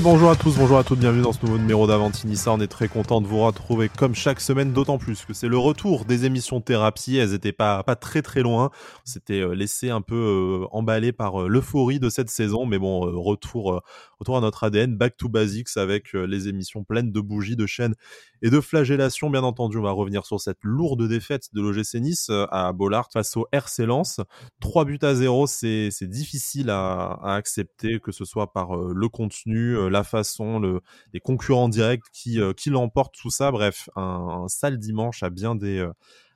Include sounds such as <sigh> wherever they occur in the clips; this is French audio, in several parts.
Bonjour à tous, bonjour à toutes, bienvenue dans ce nouveau numéro d'Avantinissa. On est très content de vous retrouver comme chaque semaine, d'autant plus que c'est le retour des émissions thérapie. Elles étaient pas, pas très très loin. On s'était euh, laissé un peu euh, emballé par euh, l'euphorie de cette saison, mais bon, retour, retour à notre ADN, back to basics avec les émissions pleines de bougies, de chaînes et de flagellations. Bien entendu, on va revenir sur cette lourde défaite de l'OGC Nice à Bollard face au RC Lens. 3 buts à 0, c'est difficile à, accepter, que ce soit par le contenu, euh, la façon, le, les concurrents directs qui, euh, qui l'emportent, tout ça. Bref, un, sale dimanche à bien des euh,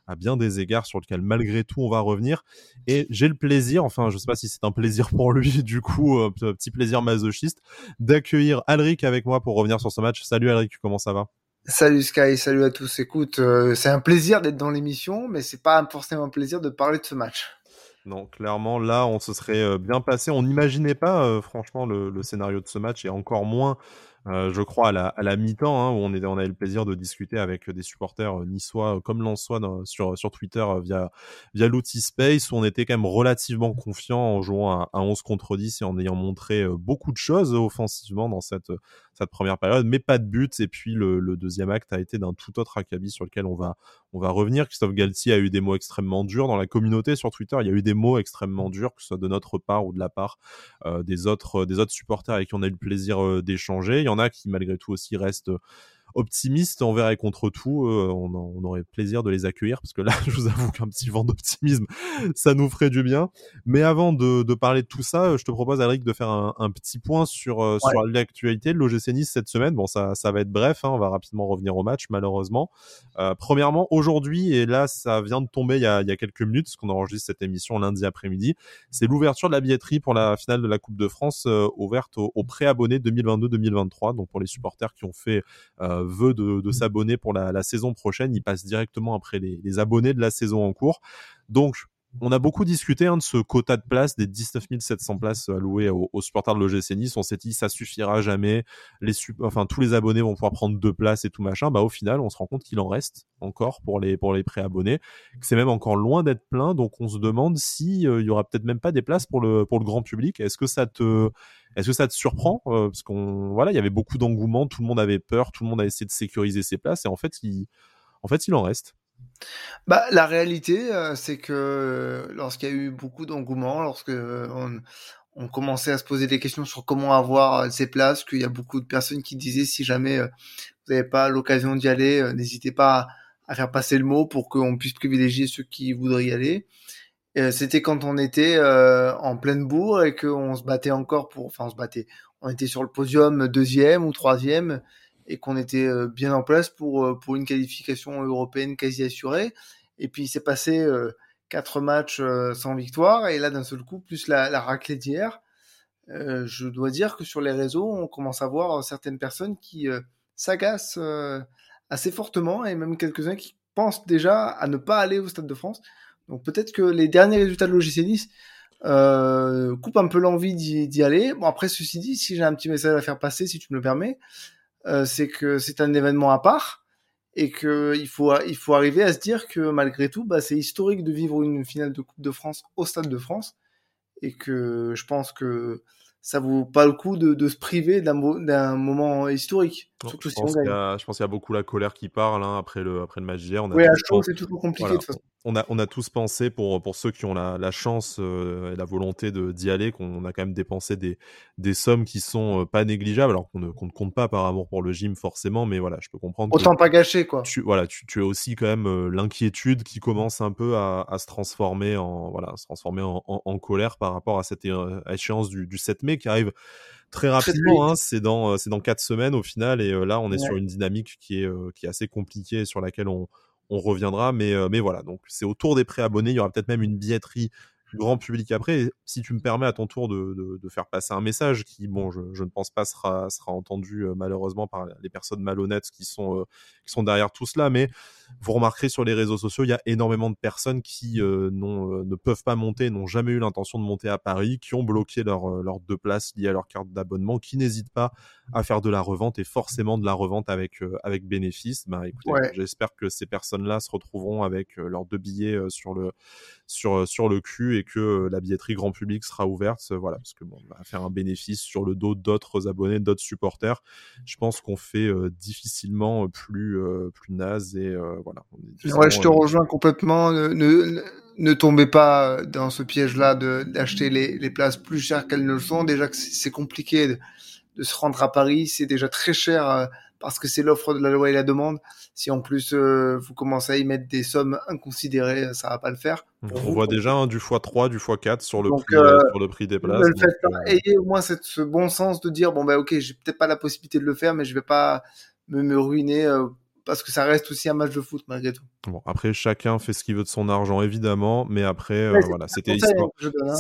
à bien des égards sur lequel malgré tout on va revenir et j'ai le plaisir enfin je sais pas si c'est un plaisir pour lui <laughs> du coup un petit plaisir masochiste d'accueillir Alric avec moi pour revenir sur ce match salut Alric comment ça va? Salut Sky, salut à tous. Écoute, c'est un plaisir d'être dans l'émission, mais c'est pas forcément un plaisir de parler de ce match. Non, clairement, là, on se serait euh, bien passé. On n'imaginait pas, euh, franchement, le, scénario de ce match, et encore moins, euh, je crois, à la, mi-temps, hein, où on, était, on avait le plaisir de discuter avec des supporters niçois comme lensois sur, sur Twitter via, via l'outil Space, où on était quand même relativement confiant en jouant à, à 11 contre 10 et en ayant montré beaucoup de choses offensivement dans cette, cette première période, mais pas de but. Et puis le, deuxième acte a été d'un tout autre acabit sur lequel on va, on va revenir. Christophe Galtier a eu des mots extrêmement durs dans la communauté sur Twitter. Il y a eu des mots extrêmement durs, que ce soit de notre part ou de la part euh, des autres, des autres supporters avec qui on a eu le plaisir euh, d'échanger. Qui malgré tout aussi restent optimistes envers et contre tout. Euh, on, on, aurait plaisir de les accueillir parce que là, <laughs> je vous avoue qu'un petit vent d'optimisme, ça nous ferait du bien. Mais avant de, de, parler de tout ça, je te propose, Alric, de faire un, un petit point sur, euh, sur l'actualité de l'OGC Nice cette semaine. Bon, ça, ça va être bref, hein, on va rapidement revenir au match, malheureusement. Euh, premièrement, aujourd'hui, et là, ça vient de tomber il y a, il y a quelques minutes, parce qu'on enregistre cette émission lundi après-midi, c'est l'ouverture de la billetterie pour la finale de la Coupe de France euh, ouverte aux, aux pré-abonnés 2022-2023, donc pour les supporters qui ont fait euh, veut de, de s'abonner pour la, la, saison prochaine. Il passe directement après les, les, abonnés de la saison en cours. Donc, on a beaucoup discuté hein, de ce quota de places, des 19 700 places allouées aux, aux supporters de l'OGC Nice. On s'est dit, ça suffira jamais. Les, enfin, tous les abonnés vont pouvoir prendre deux places et tout machin. Bah, au final, on se rend compte qu'il en reste encore pour les, pour les pré-abonnés. C'est même encore loin d'être plein. Donc, on se demande si euh, il y aura peut-être même pas des places pour le, pour le grand public. Est-ce que ça te, est-ce que ça te surprend euh, Parce qu'on, voilà, il y avait beaucoup d'engouement, tout le monde avait peur, tout le monde a essayé de sécuriser ses places, et en fait, il, en reste. Bah, la réalité, euh, c'est que euh, lorsqu'il y a eu beaucoup d'engouement, lorsque on, on, commençait à se poser des questions sur comment avoir ces places, qu'il y a beaucoup de personnes qui disaient si jamais vous n'avez pas l'occasion d'y aller, n'hésitez pas à faire passer le mot pour qu'on puisse privilégier ceux qui voudraient y aller. Euh, c'était quand on était euh, en pleine bourre et qu'on se battait encore pour, enfin on se battait, on était sur le podium deuxième ou troisième et qu'on était euh, bien en place pour pour une qualification européenne quasi assurée. Et puis il s'est passé quatre matchs sans victoire et là d'un seul coup plus la, la raclée d'hier. je dois dire que sur les réseaux on commence à voir certaines personnes qui s'agacent assez fortement et même quelques-uns qui pensent déjà à ne pas aller au Stade de France donc peut-être que les derniers résultats de l'OGC Nice euh, coupent un peu l'envie d'y aller. Bon après ceci dit, si j'ai un petit message à faire passer, si tu me le permets, euh, c'est que c'est un événement à part et que il faut il faut arriver à se dire que malgré tout, bah, c'est historique de vivre une finale de Coupe de France au Stade de France et que je pense que ça vaut pas le coup de, de se priver d'un moment historique. surtout je, pense si je pense qu'il y a beaucoup la colère qui parle hein, après le après le match d'hier. Oui, à chaud, c'est toujours compliqué de toute façon on a, on a tous pensé, pour, pour ceux qui ont la, la chance euh, et la volonté d'y aller, qu'on a quand même dépensé des, des sommes qui sont euh, pas négligeables, alors qu'on ne, ne, compte pas par amour pour le gym forcément, mais voilà, je peux comprendre. Autant pas gâcher, quoi. Tu, voilà, tu, tu as aussi quand même euh, l'inquiétude qui commence un peu à, à, se transformer en, voilà, se transformer en, en, en colère par rapport à cette échéance du, du 7 mai qui arrive très rapidement. Hein, c'est dans c'est dans quatre semaines au final et là on est sur une dynamique qui est qui est assez compliquée sur laquelle on on reviendra. Mais, euh, mais voilà, donc c'est autour des préabonnés. Il y aura peut-être même une billetterie grand public après. si tu me permets à ton tour de, de, de faire passer un message qui, bon, je, je, ne pense pas sera, sera entendu euh, malheureusement par les personnes malhonnêtes qui sont, euh, qui sont derrière tout cela, mais vous remarquerez sur les réseaux sociaux, il y a énormément de personnes qui euh, ne peuvent pas monter, n'ont jamais eu l'intention de monter à Paris, qui ont bloqué leurs leur deux places liées à leur carte d'abonnement, qui n'hésitent pas à faire de la revente et forcément de la revente avec avec bénéfice. Bah écoutez, j'espère que ces personnes-là se retrouveront avec leurs deux billets sur le sur sur le cul et que la billetterie grand public sera ouverte. Voilà, parce que bon, on va faire un bénéfice sur le dos d'autres abonnés, d'autres supporters. Je pense qu'on fait difficilement plus plus naze et voilà. Ouais, je te rejoins complètement. Ne, ne, tombez pas dans ce piège-là d'acheter les, les places plus chères qu'elles ne le sont. Déjà que c'est compliqué de, de, se rendre à Paris, c'est déjà très cher parce que c'est l'offre de la loi et la demande. Si en plus euh, vous commencez à y mettre des sommes inconsidérées, ça va pas le faire. On voit déjà du x3, du x4 sur le, prix, euh, sur le prix des places. Euh, ayez au moins cette, ce bon sens de dire bon bah ok, j'ai peut-être pas la possibilité de le faire, mais je vais pas me, me ruiner parce que ça reste aussi un match de foot malgré tout. Bon, après chacun fait ce qu'il veut de son argent évidemment, mais après euh, voilà, c'était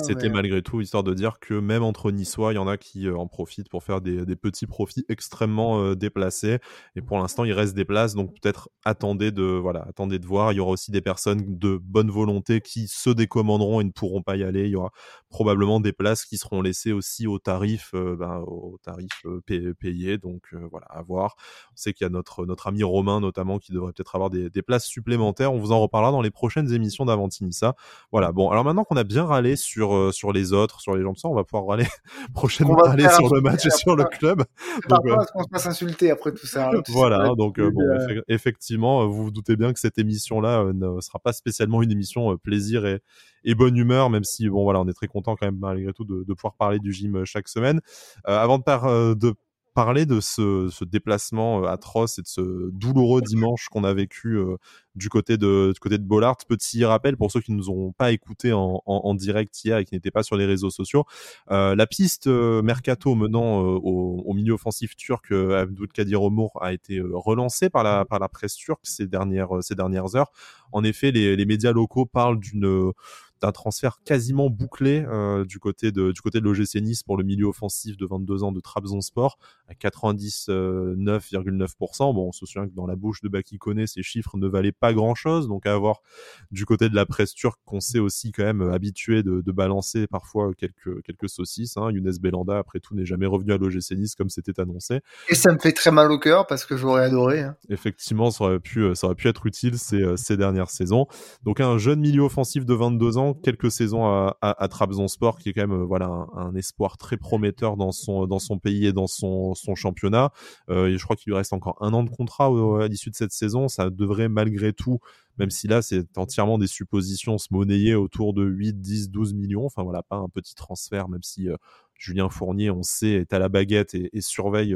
c'était malgré tout histoire de dire que même entre Niçois, il y en a qui euh, en profitent pour faire des, des petits profits extrêmement euh, déplacés. Et pour l'instant, il reste des places, donc peut-être attendez de voilà, attendez de voir. Il y aura aussi des personnes de bonne volonté qui se décommanderont et ne pourront pas y aller. Il y aura probablement des places qui seront laissées aussi au tarif ben, au tarif payé. Donc voilà, à voir. On sait qu'il y a notre notre ami Romain notamment qui devrait peut-être avoir des, des places supplémentaires on vous en reparlera dans les prochaines émissions d'Avantinissa. Voilà. Bon, alors maintenant qu'on a bien râlé sur euh, sur les autres, sur les gens de ça, on va pouvoir râler <laughs> prochainement râler sur le match et sur le club. Donc, euh... qu'on se passe insulter après tout ça. Hein, <laughs> voilà. Donc euh, bon, euh, effectivement, vous vous doutez bien que cette émission-là ne sera pas spécialement une émission plaisir et et bonne humeur, même si bon voilà, on est très content quand même malgré tout de, de pouvoir parler du gym chaque semaine. avant de, par, de parler de ce, ce, déplacement euh, atroce et de ce douloureux dimanche qu'on a vécu euh, du côté de du côté de Bollard. Petit rappel pour ceux qui ne nous ont pas écouté en, en, en, direct hier et qui n'étaient pas sur les réseaux sociaux, euh, la piste euh, mercato menant au, au, milieu offensif turc Abdul Kadir Omur a été relancée par la par la presse turque ces dernières ces dernières heures. En effet, les, les médias locaux parlent d'une d'un transfert quasiment bouclé euh, du côté de du côté de l'OGC Nice pour le milieu offensif de 22 ans de Trabzonspor à 99,9%. Bon, on se souvient que dans la bouche de Baki Kone, ces chiffres ne valaient pas grand-chose, donc à avoir du côté de la presse turque qu'on sait aussi quand même habitué de, de balancer parfois quelques quelques saucisses. Hein. Younes Belanda, après tout, n'est jamais revenu à l'OGC Nice comme c'était annoncé. Et ça me fait très mal au cœur parce que j'aurais adoré. Hein. Effectivement, ça aurait pu ça aurait pu être utile ces ces dernières saisons. Donc un jeune milieu offensif de 22 ans quelques saisons à, à, à Trabzonspor, qui est quand même euh, voilà un, espoir très prometteur dans son dans son pays et dans son son championnat. Euh, et je crois qu'il lui reste encore un an de contrat à l'issue de cette saison. Ça devrait malgré tout, même si là c'est entièrement des suppositions, se monnayer autour de 8, 10, 12 millions. Enfin voilà, pas un petit transfert, même si euh, Julien Fournier, on sait, est à la baguette et, et surveille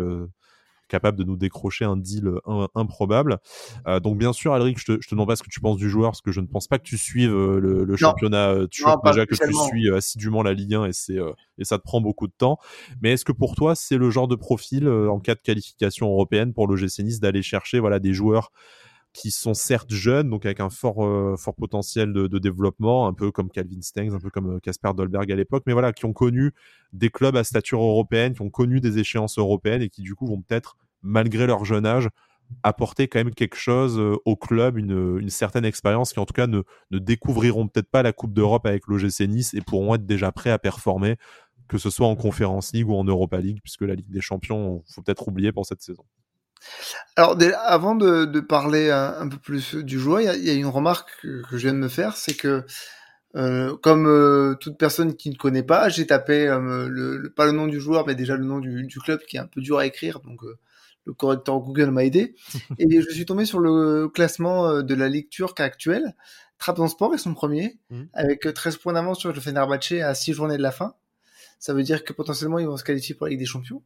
capable de nous décrocher un deal euh, improbable. Euh, donc bien sûr, Alric, je te, je te demande pas ce que tu penses du joueur, parce que je ne pense pas que tu suives euh, le, le championnat turc déjà que tu suis assidûment la Ligue 1 et c'est et ça te prend beaucoup de temps. Mais est-ce que pour toi, c'est le genre de profil en cas de qualification européenne pour l'OGC Nice d'aller chercher voilà des joueurs qui sont certes jeunes, donc avec un fort, euh, potentiel de, développement, un peu comme Calvin Stengs, un peu comme Casper Dolberg à l'époque, mais voilà, qui ont connu des clubs à stature européenne, qui ont connu des échéances européennes et qui du coup vont peut-être, malgré leur jeune âge, apporter quand même quelque chose euh, au club, une, certaine expérience qui en tout cas ne, ne découvriront peut-être pas la Coupe d'Europe avec l'OGC Nice et pourront être déjà prêts à performer, que ce soit en Conférence League ou en Europa League, puisque la Ligue des Champions, faut peut-être oublier pour cette saison. Alors, avant de, de parler un, peu plus du joueur, il y a, une remarque que, je viens de me faire, c'est que euh, comme euh, toute personne qui ne connaît pas, j'ai tapé euh, le, pas le nom du joueur, mais déjà le nom du, du, club qui est un peu dur à écrire, donc le correcteur Google m'a aidé. <laughs> et je suis tombé sur le classement de la Ligue turque actuelle. Trabzonspor est son premier, mmh. avec 13 points d'avance sur le Fenerbahçe à 6 journées de la fin. Ça veut dire que potentiellement ils vont se qualifier pour la Ligue des Champions.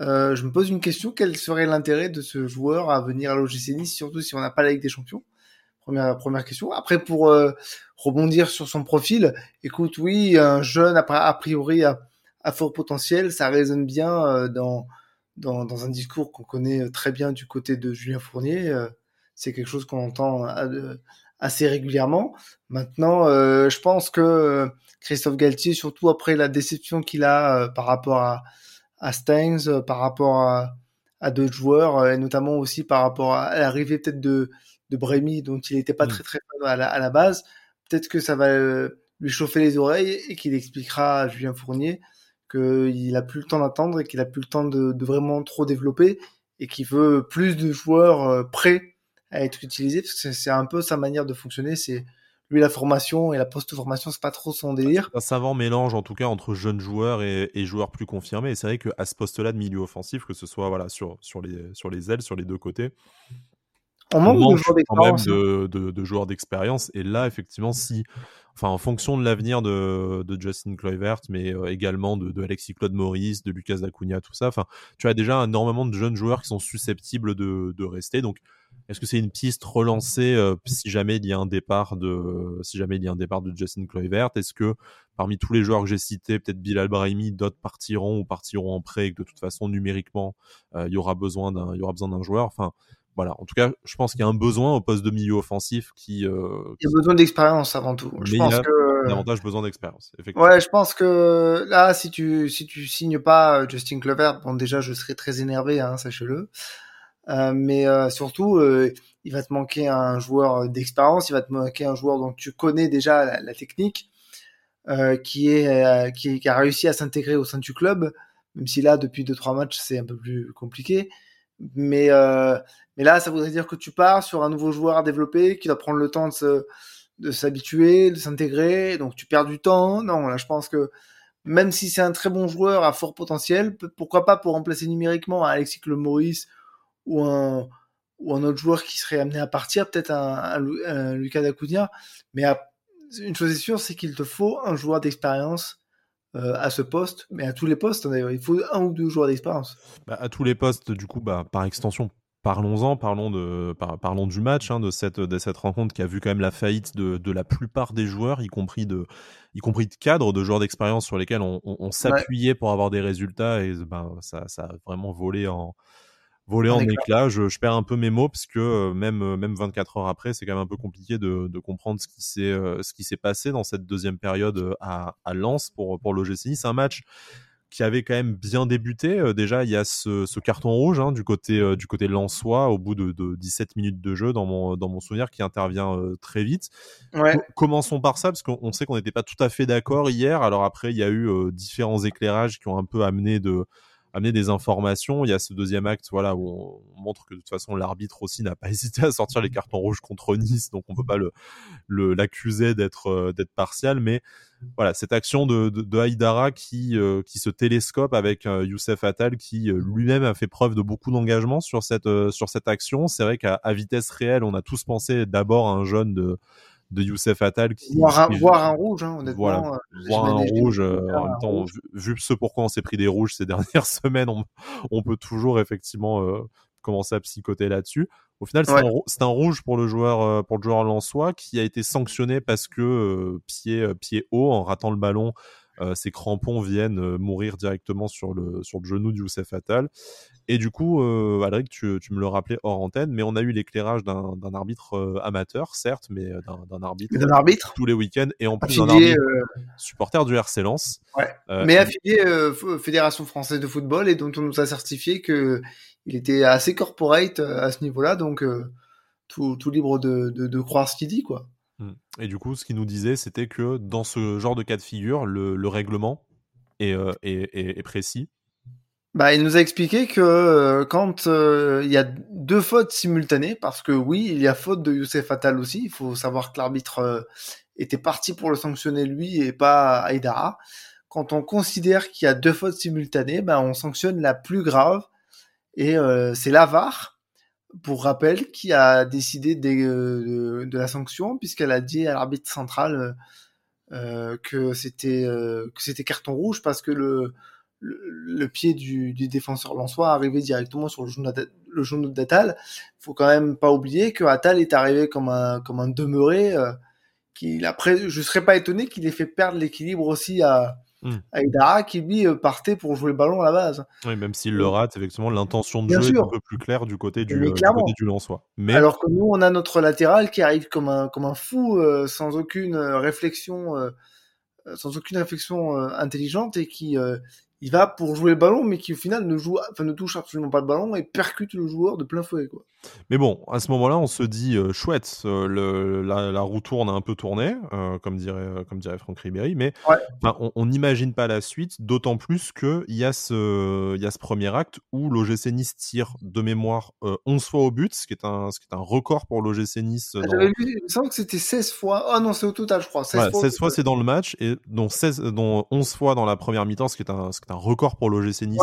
Euh, je me pose une question quel serait l'intérêt de ce joueur à venir à l'OGC Nice, surtout si on n'a pas la Ligue des Champions? Première première question. Après, pour euh, rebondir sur son profil, écoute, oui, un jeune a, priori à, à, fort potentiel, ça résonne bien euh, dans, dans, dans un discours qu'on connaît très bien du côté de Julien Fournier. c'est quelque chose qu'on entend assez régulièrement. Maintenant, je pense que Christophe Galtier, surtout après la déception qu'il a par rapport à à Stengs, euh, par rapport à, à d'autres joueurs, euh, et notamment aussi par rapport à, l'arrivée peut-être de, de Bremy, dont il n'était pas mm. très très fan à la, à la base. Peut-être que ça va euh, lui chauffer les oreilles et qu'il expliquera à Julien Fournier qu'il a plus le temps d'attendre et qu'il a plus le temps de, de, vraiment trop développer et qu'il veut plus de joueurs prêts à être utilisés parce que c'est un peu sa manière de fonctionner. C'est lui la formation et la post-formation, c'est pas trop son délire. Un savant mélange en tout cas entre jeunes joueurs et, joueurs plus confirmés. Et c'est vrai qu'à ce poste-là de milieu offensif, que ce soit voilà sur sur les sur les ailes, sur les deux côtés, on manque, de joueurs quand même de, de, de joueurs d'expérience. Et là, effectivement, si enfin en fonction de l'avenir de, de, Justin Kluivert, mais euh, également de, Alexis Claude Maurice, de Lucas Dacunia, tout ça. Enfin, tu as déjà énormément de jeunes joueurs qui sont susceptibles de, de rester. Donc, est-ce que c'est une piste relancée euh, si jamais il y a un départ de si jamais il y a un départ de Justin Kluivert? Est-ce que parmi tous les joueurs que j'ai cités, peut-être Bilal Brahimi, d'autres partiront ou partiront en prêt et que de toute façon numériquement euh, il y aura besoin d'un il y aura besoin d'un joueur? Enfin voilà, en tout cas, je pense qu'il y a un besoin au poste de milieu offensif qui. Euh, il y a besoin d'expérience avant tout. Je pense il y a que... davantage besoin d'expérience. Ouais, je pense que là, si tu si tu signes pas Justin Kluivert, bon déjà, je serais très énervé, hein, sachez-le. Euh, mais euh, surtout, euh, il va te manquer un joueur d'expérience, il va te manquer un joueur dont tu connais déjà la, technique, qui, est, qui, a réussi à s'intégrer au sein du club, même si là, depuis 2-3 matchs, c'est un peu plus compliqué. Mais, mais là, ça voudrait dire que tu pars sur un nouveau joueur à développer, qui doit prendre le temps de de s'habituer, de s'intégrer, donc tu perds du temps. Non, là, je pense que même si c'est un très bon joueur à fort potentiel, pourquoi pas pour remplacer numériquement Alexis Le Maurice ou un, ou un autre joueur qui serait amené à partir, peut-être un, un, Lucas Dacunia. Mais une chose est sûre, c'est qu'il te faut un joueur d'expérience euh, à ce poste, mais à tous les postes d'ailleurs. Il faut un ou deux joueurs d'expérience. Bah, à tous les postes, du coup, bah, par extension, parlons-en, parlons, de, parlons du match, hein, de, cette, de cette rencontre qui a vu quand même la faillite de, de la plupart des joueurs, y compris de, y compris de cadres, de joueurs d'expérience sur lesquels on, on, s'appuyait pour avoir des résultats et ben, ça, ça a vraiment volé en, voler en éclats. Je, je, perds un peu mes mots parce que euh, même euh, même 24 heures après, c'est quand même un peu compliqué de, de comprendre ce qui s'est euh, ce qui s'est passé dans cette deuxième période à, à Lens pour pour l'OGC. C'est un match qui avait quand même bien débuté. déjà, il y a ce, ce carton rouge hein, du côté du côté lensois au bout de, de, 17 minutes de jeu dans mon dans mon souvenir qui intervient très vite. Ouais. Commençons par ça parce qu'on sait qu'on n'était pas tout à fait d'accord hier. Alors après, il y a eu différents éclairages qui ont un peu amené de amener des informations. Il y a ce deuxième acte, voilà, où on, montre que de toute façon l'arbitre aussi n'a pas <laughs> hésité à sortir les cartons rouges contre Nice, donc on peut pas le l'accuser d'être euh, d'être partial, mais voilà cette action de, de, de Haïdara qui euh, qui se télescope avec euh, Youssef Attal qui lui-même a fait preuve de beaucoup d'engagement sur cette sur cette action. C'est vrai qu'à vitesse réelle, on a tous pensé d'abord à un jeune de de Youssef Attal qui voir un, voir un rouge hein, honnêtement voilà, euh, voir un rouge euh, en même temps Vu, ce pourquoi on s'est pris des rouges <laughs> ces dernières semaines on, on peut toujours effectivement euh, commencer à psychoter là-dessus. Au final c'est un, un, rouge pour le joueur pour le joueur lensois qui a été sanctionné parce que pied pied haut en ratant le ballon euh, ces crampons viennent euh, mourir directement sur le, sur le genou de Youssef Attal. Et du coup, euh, Alric, tu, tu, me le rappelais hors antenne, mais on a eu l'éclairage d'un arbitre amateur, certes, mais d'un arbitre, arbitre tous les week-ends, et en plus d'un arbitre supporter du RC Lens. Ouais. mais affilié Fédération française de football et dont on nous a certifié que il était assez corporate à ce niveau-là, donc tout, tout, libre de, de, de croire ce qu'il dit, quoi. Mmh. Et du coup, ce qu'il nous disait, c'était que dans ce genre de cas de figure, le, le règlement est, euh, est, est, est, précis. Bah, il nous a expliqué que euh, quand euh, il y a deux fautes simultanées, parce que oui, il y a faute de Youssef Attal aussi, il faut savoir que l'arbitre était parti pour le sanctionner lui et pas Aïdara. Quand on considère qu'il y a deux fautes simultanées, bah, on sanctionne la plus grave et c'est l'avare pour rappel, qui a décidé de, de, la sanction, puisqu'elle a dit à l'arbitre central euh, euh que c'était euh, que c'était carton rouge parce que le, le, pied du, du défenseur lançois arrivait directement sur le genou, le genou d'Atal. Faut quand même pas oublier que Atal est arrivé comme un comme un demeuré. Euh, qu'il après, je serais pas étonné qu'il ait fait perdre l'équilibre aussi à Mmh. Aïdara qui lui euh, partait pour jouer le ballon à la base. Oui, même s'il le rate, effectivement, l'intention de jeu est un peu plus claire du côté du, euh, du côté du Lensois. Mais... Alors que nous, on a notre latéral qui arrive comme un, comme un fou, euh, sans aucune réflexion, sans aucune réflexion intelligente et qui, il va pour jouer le ballon, mais qui au final ne joue, enfin ne touche absolument pas le ballon et percute le joueur de plein fouet. Quoi. Mais bon, à ce moment-là, on se dit euh, chouette, euh, le, la, roue tourne a un peu tourné, euh, comme dirait comme dirait Franck Ribéry, mais on n'imagine pas la suite, d'autant plus que il y a ce il y a ce premier acte où l'OGC Nice tire de mémoire 11 fois au but, ce qui est un ce qui est un record pour l'OGC Nice. Ah, j'avais vu, il me semble que c'était 16 fois. Ah non, c'est au total, je crois. 16 fois, 16 fois c'est dans le match et dont 16 dont 11 fois dans la première mi-temps, ce qui est un ce qui est un record pour l'OGC Nice.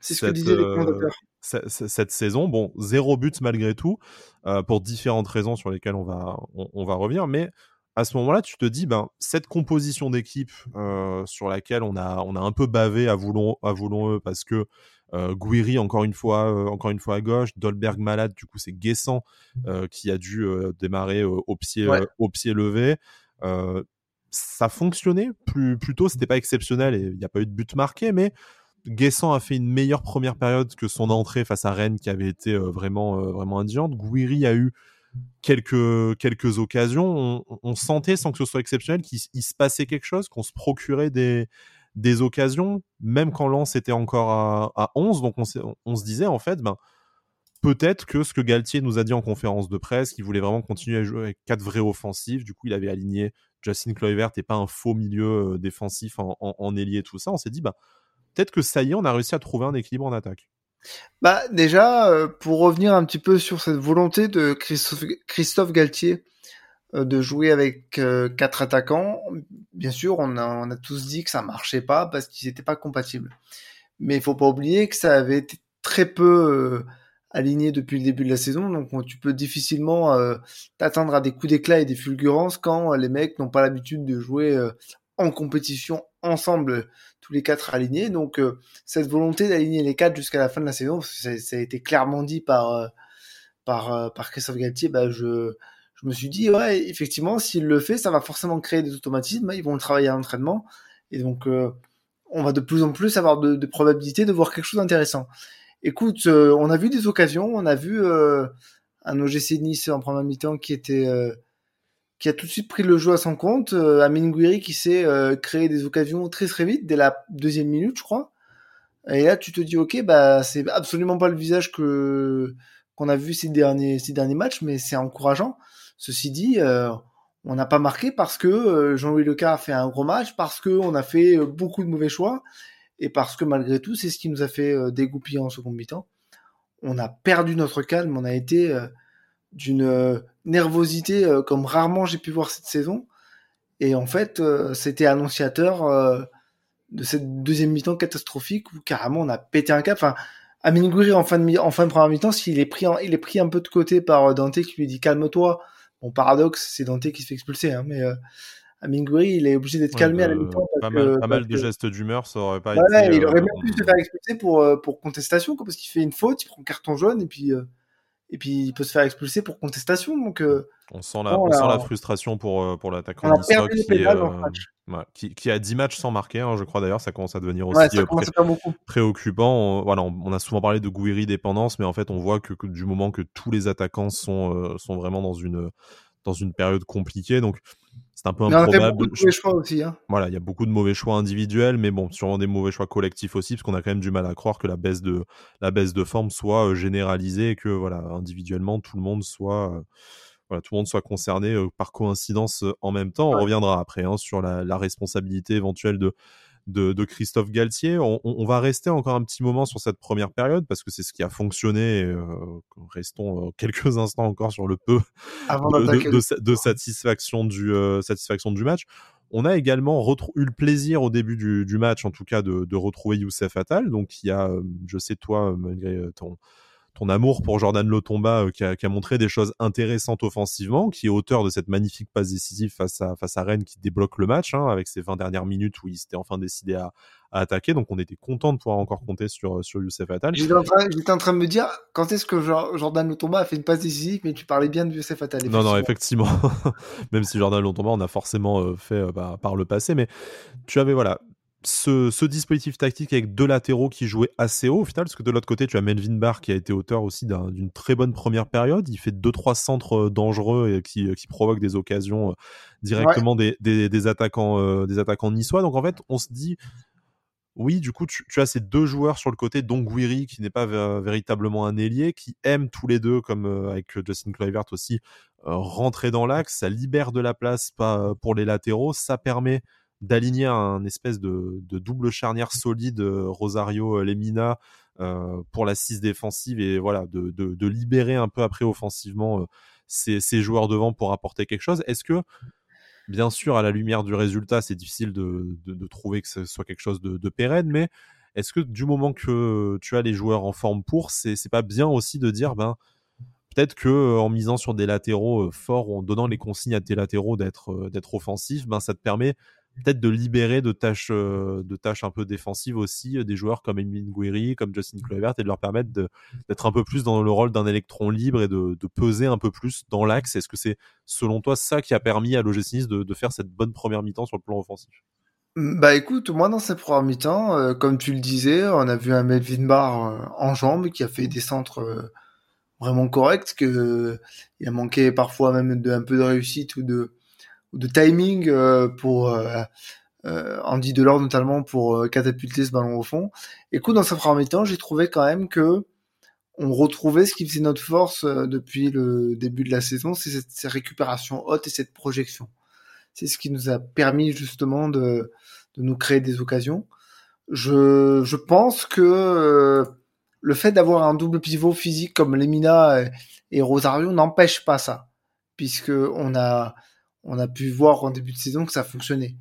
c'est ce que disaient les commentateurs cette saison. Bon, zéro but malgré tout, euh, pour différentes raisons sur lesquelles on va, on, va revenir. Mais à ce moment-là, tu te dis, ben, cette composition d'équipe euh, sur laquelle on a, on a un peu bavé à voulons, à voulons parce que euh, Guiri encore une fois, euh, encore une fois à gauche, Dolberg malade, du coup c'est Guessant qui a dû démarrer au pied, au pied levé. Ça fonctionnait plus, plutôt, c'était pas exceptionnel et il n'y a pas eu de but marqué, mais Guessant a fait une meilleure première période que son entrée face à Rennes qui avait été euh, vraiment euh, vraiment indigente. Gouiri a eu quelques quelques occasions. On, sentait sans que ce soit exceptionnel qu'il se passait quelque chose, qu'on se procurait des des occasions, même quand Lens était encore à, à 11. Donc on, on, se disait en fait, ben peut-être que ce que Galtier nous a dit en conférence de presse, qu'il voulait vraiment continuer à jouer avec quatre vrais offensifs. Du coup, il avait aligné Justin Kluivert et pas un faux milieu euh, défensif en, en, en ailier, tout ça. On s'est dit, bah, peut-être que ça y est, on a réussi à trouver un équilibre en attaque. Bah déjà, euh, pour revenir un petit peu sur cette volonté de Christophe, Galtier euh, de jouer avec quatre attaquants, bien sûr, on a, tous dit que ça marchait pas parce qu'ils n'étaient pas compatibles. Mais il faut pas oublier que ça avait été très peu aligné depuis le début de la saison, donc tu peux difficilement t'attendre à des coups d'éclat et des fulgurances quand les mecs n'ont pas l'habitude de jouer en compétition ensemble, tous les quatre alignés. Donc euh, cette volonté d'aligner les quatre jusqu'à la fin de la saison, ça, a été clairement dit par euh, par euh, Christophe Galtier. Bah, je je me suis dit ouais effectivement s'il le fait, ça va forcément créer des automatismes. Ils vont le travailler à l'entraînement et donc on va de plus en plus avoir de, de probabilités de voir quelque chose d'intéressant. Écoute, on a vu des occasions, on a vu un OGC Nice en première mi-temps qui était qui a tout de suite pris le jeu à son compte. Euh, Amin Gouiri qui s'est euh, créé des occasions très très vite, dès la deuxième minute, je crois. Et là, tu te dis, ok, bah c'est absolument pas le visage que qu'on a vu ces derniers ces derniers matchs, mais c'est encourageant. Ceci dit, euh, on n'a pas marqué parce que euh, Jean-Louis Lecar a fait un gros match, parce que on a fait beaucoup de mauvais choix, et parce que malgré tout, c'est ce qui nous a fait dégoupiller en second mi-temps. On a perdu notre calme, on a été d'une euh, nervosité euh, comme rarement j'ai pu voir cette saison. Et en fait, euh, c'était annonciateur de cette deuxième mi-temps catastrophique où carrément on a pété un cap. Enfin, Amin Gouiri en fin de fin de première mi-temps, s'il est pris il est pris un peu de côté par Dante qui lui dit calme-toi. Bon paradoxe, c'est Dante qui se fait expulser, hein, mais Gouiri, il est obligé d'être calmé à la mi-temps. Pas, mal, pas mal de gestes d'humeur, ça aurait pas été. il aurait même pu se faire expulser pour pour contestation, quoi, parce qu'il fait une faute, il prend carton jaune et puis et puis il peut se faire expulser pour contestation. Donc, euh, on sent la, on sent la frustration pour, euh, pour l'attaquant qui, euh, qui, qui, a 10 matchs sans marquer, hein, je crois d'ailleurs, ça commence à devenir aussi préoccupant. On, voilà, on, a souvent parlé de Gouiri dépendance, mais en fait, on voit que, du moment que tous les attaquants sont, sont vraiment dans une, dans une période compliquée, donc c'est un peu improbable. Il y a choix aussi. Hein. Voilà, il y a beaucoup de mauvais choix individuels, mais bon, sûrement des mauvais choix collectifs aussi, parce qu'on a quand même du mal à croire que la baisse de la baisse de forme soit euh, généralisée et que voilà, individuellement tout le monde soit euh, voilà, tout le monde soit concerné euh, par coïncidence en même temps. On reviendra après hein, sur la, la, responsabilité éventuelle de de, Christophe Galtier. On, va rester encore un petit moment sur cette première période parce que c'est ce qui a fonctionné. Euh, restons euh, quelques instants encore sur le peu de, satisfaction du euh, satisfaction du match. On a également eu le plaisir au début du, match, en tout cas, de, de retrouver Youssef Attal. Donc, il y a, je sais toi, malgré ton, ton amour pour Jordan Lotomba euh, qui, a, qui, a, montré des choses intéressantes offensivement, qui est auteur de cette magnifique passe décisive face à, face à Rennes qui débloque le match hein, avec ses 20 dernières minutes où il s'était enfin décidé à, à, attaquer. Donc on était content de pouvoir encore compter sur, sur Youssef Attal. J'étais en, en, train de me dire quand est-ce que Jordan Lotomba a fait une passe décisive, mais tu parlais bien de Youssef Attal. Non, non, effectivement. <laughs> Même si Jordan Lotomba, on a forcément euh, fait euh, bah, par le passé, mais tu avais voilà ce, dispositif tactique avec deux latéraux qui jouaient assez haut au final, parce que de l'autre côté, tu as Melvin Barr qui a été auteur aussi d'une très bonne première période. Il fait deux trois centres euh, dangereux et qui, qui provoquent des occasions euh, directement des, des, attaquants des attaquants niçois. Donc en fait, on se dit oui, du coup, tu, as ces deux joueurs sur le côté, dont Guiri, qui n'est pas véritablement un ailier, qui aiment tous les deux, comme euh, avec Justin Kluivert aussi, euh, rentrer dans l'axe. Ça libère de la place pas pour les latéraux. Ça permet d'aligner un espèce de, double charnière solide Rosario Lemina pour la 6 défensive et voilà de, libérer un peu après offensivement ces, ces, joueurs devant pour apporter quelque chose. Est-ce que Bien sûr, à la lumière du résultat, c'est difficile de, trouver que ce soit quelque chose de, pérenne, mais est-ce que du moment que tu as les joueurs en forme pour, c'est pas bien aussi de dire, ben, peut-être que euh, en misant sur des latéraux euh, forts, ou en donnant les consignes à tes latéraux d'être euh, d'être offensifs, ben, ça te permet peut-être de libérer de tâches, euh, de tâches un peu défensives aussi euh, des joueurs comme Emile Guiri, comme Justin Kluivert et de leur permettre d'être un peu plus dans le rôle d'un électron libre et de, peser un peu plus dans l'axe. Est-ce que c'est selon toi ça qui a permis à l'OGC Nice de, faire cette bonne première mi-temps sur le plan offensif? Bah écoute, moi dans cette première mi-temps, euh, comme tu le disais, on a vu un Melvin Barr en jambes qui a fait des centres vraiment corrects, que il a manqué parfois même de un peu de réussite ou de de timing euh, pour euh, euh, Andy Delors notamment pour catapulter ce ballon au fond. Écoute, dans sa première temps, j'ai trouvé quand même que on retrouvait ce qui faisait notre force depuis le début de la saison, c'est cette, récupération haute et cette projection. C'est ce qui nous a permis justement de, de nous créer des occasions. Je, je pense que le fait d'avoir un double pivot physique comme Lemina et Rosario n'empêche pas ça, puisque on a on a pu voir en début de saison que ça fonctionnait.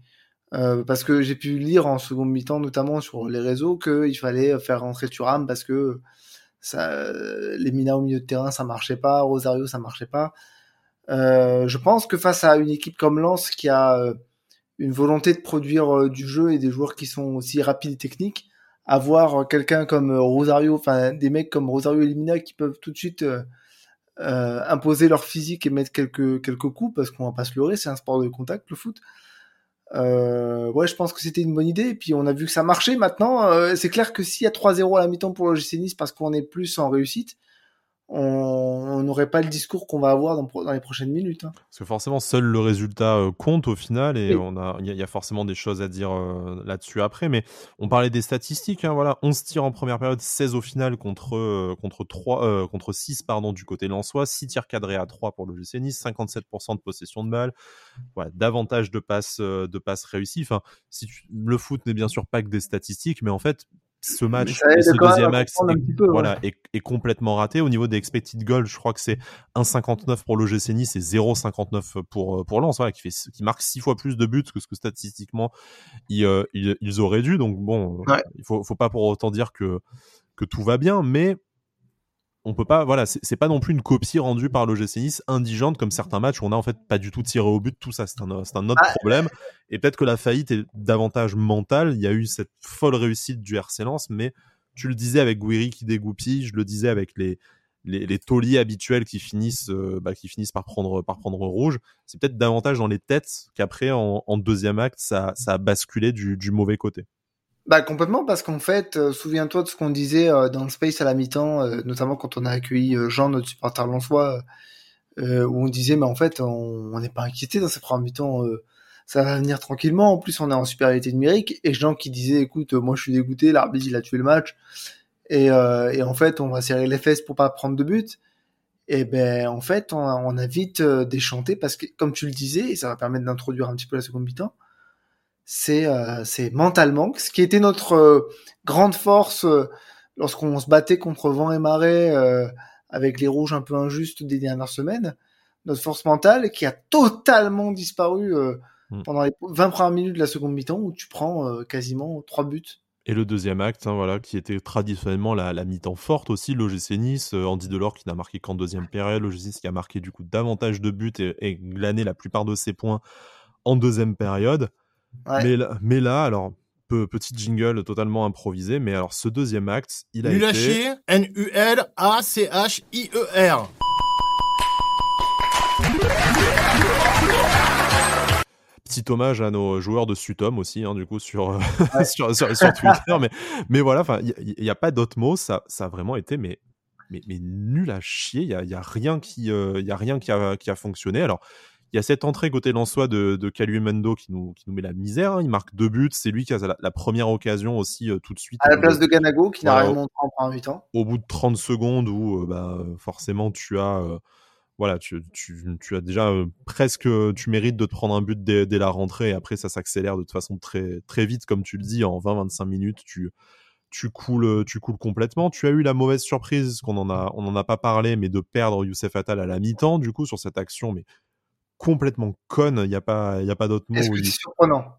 Euh, parce que j'ai pu lire en seconde mi-temps, notamment sur les réseaux, qu'il fallait faire rentrer Thuram parce que ça, les Mina au milieu de terrain, ça marchait pas, Rosario, ça marchait pas. Euh, je pense que face à une équipe comme Lens qui a euh, une volonté de produire du jeu et des joueurs qui sont aussi rapides et techniques, avoir quelqu'un comme Rosario, enfin des mecs comme Rosario et Limina qui peuvent tout de suite euh, imposer leur physique et mettre quelques quelques coups parce qu'on va pas se leurrer, c'est un sport de contact le foot. Euh, ouais, je pense que c'était une bonne idée. Et puis on a vu que ça marchait. Maintenant, euh, c'est clair que s'il y a 3-0 à la mi-temps pour le GC Nice parce qu'on est plus en réussite, on n'aurait pas le discours qu'on va avoir dans, dans, les prochaines minutes. Hein. Parce que forcément, seul le résultat euh, compte au final, et on a, il y, a forcément des choses à dire euh, là-dessus après. Mais on parlait des statistiques, hein, voilà, 11 tirs en première période, 16 au final contre euh, contre 3 contre 6 pardon du côté lensois, 6 tirs cadrés à 3 pour le GC Nice, 57% de possession de balle, voilà, davantage de passes de passes réussies. Enfin, si le foot n'est bien sûr pas que des statistiques, mais en fait ce match, ce deuxième axe, est, voilà, est, complètement raté. Au niveau des expected goals, je crois que c'est 1,59 pour l'OGC Nice et 0,59 pour, euh, pour Lens, voilà, qui, fait, qui marque six fois plus de buts que ce que statistiquement ils, euh, ils, auraient dû. Donc bon, il faut, faut pas pour autant dire que, que tout va bien, mais on peut pas, voilà, c'est pas non plus une copie rendue par l'OGC Nice indigente comme certains matchs où on a en fait pas du tout tiré au but, tout ça, c'est un, un, autre ah. problème. Et peut-être que la faillite est davantage mentale. Il y a eu cette folle réussite du RC Lens, mais tu le disais avec Guiri qui dégoupille, je le disais avec les, les, les tauliers habituels qui finissent, euh, bah, qui finissent par prendre, par prendre rouge. C'est peut-être davantage dans les têtes qu'après, en, deuxième acte, ça, ça a basculé du, du mauvais côté. Bah complètement parce qu'en fait, euh, souviens-toi de ce qu'on disait euh, dans le space à la mi-temps, euh, notamment quand on a accueilli Jean, notre supporter lensois, où on disait mais en fait on n'est pas inquiété dans ces premières mi-temps, ça va venir tranquillement. En plus on est en supériorité numérique et Jean qui disait écoute moi je suis dégoûté, l'arbitre il a tué le match et, et en fait on va serrer les fesses pour pas prendre de but. Et ben en fait on a, on a vite déchanté parce que comme tu le disais et ça va permettre d'introduire un petit peu la seconde mi-temps c'est euh, c'est mentalement ce qui était notre euh, grande force euh, lorsqu'on se battait contre vent et marée avec les rouges un peu injustes des dernières semaines notre force mentale qui a totalement disparu mm. pendant les 20 premières minutes de la seconde mi-temps où tu prends quasiment trois buts et le deuxième acte, hein, voilà, qui était traditionnellement la, la mi-temps forte aussi, l'OGC Nice, Andy Delors qui n'a marqué qu'en deuxième période, l'OGC Nice qui a marqué du coup davantage de buts et, et glané la plupart de ses points en deuxième période. Mais, là, mais là, alors, petit jingle totalement improvisé, mais alors ce deuxième acte, il a été... N-U-L-A-C-H-I-E-R. Petit hommage à nos joueurs de Sutom aussi, hein, du coup, sur, euh, <laughs> sur, sur, Twitter. mais, mais voilà, il n'y a, pas d'autres mots. Ça, ça a vraiment été mais, mais, mais nul à chier. Il n'y a, y a rien, qui, euh, y a, rien qui, a, qui a fonctionné. Alors, il y a cette entrée côté Lançois de, de qui nous, qui nous met la misère. Hein. Il marque deux buts. C'est lui qui a la, première occasion aussi euh, tout de suite. À la place de Ganago qui n'a rien montré en 8 ans. Au bout de 30 secondes où bah, forcément tu as voilà, tu, tu, tu, as déjà presque, tu mérites de te prendre un but dès, dès la rentrée. Et après, ça s'accélère de toute façon très, très vite, comme tu le dis, en 20-25 minutes, tu, tu coules, tu coules complètement. Tu as eu la mauvaise surprise qu'on en a, on en a pas parlé, mais de perdre Youssef Attal à la mi-temps, du coup, sur cette action, mais complètement conne. Il n'y a pas, y a pas d'autre mot. Est-ce que c'est surprenant?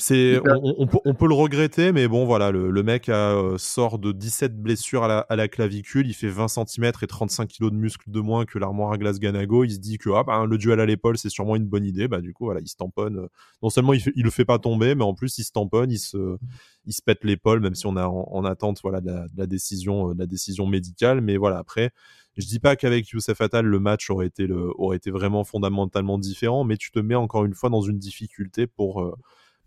C'est, on, on, peut le regretter, mais bon, voilà, le, mec a, euh, sort de 17 blessures à la, à la, clavicule, il fait 20 cm et 35 kg de muscles de moins que l'armoire à glace Ganago. Il se dit que ah, bah, le duel à l'épaule, c'est sûrement une bonne idée. Bah, du coup, voilà, il se tamponne. Euh, non seulement il, il le fait pas tomber, mais en plus, il se tamponne, il se, il se pète l'épaule, même si on a en, attente voilà, de la, décision, euh, de la décision médicale. Mais voilà, après, je dis pas qu'avec Youssef Attal, le match aurait été, le, aurait été vraiment fondamentalement différent, mais tu te mets encore une fois dans une difficulté pour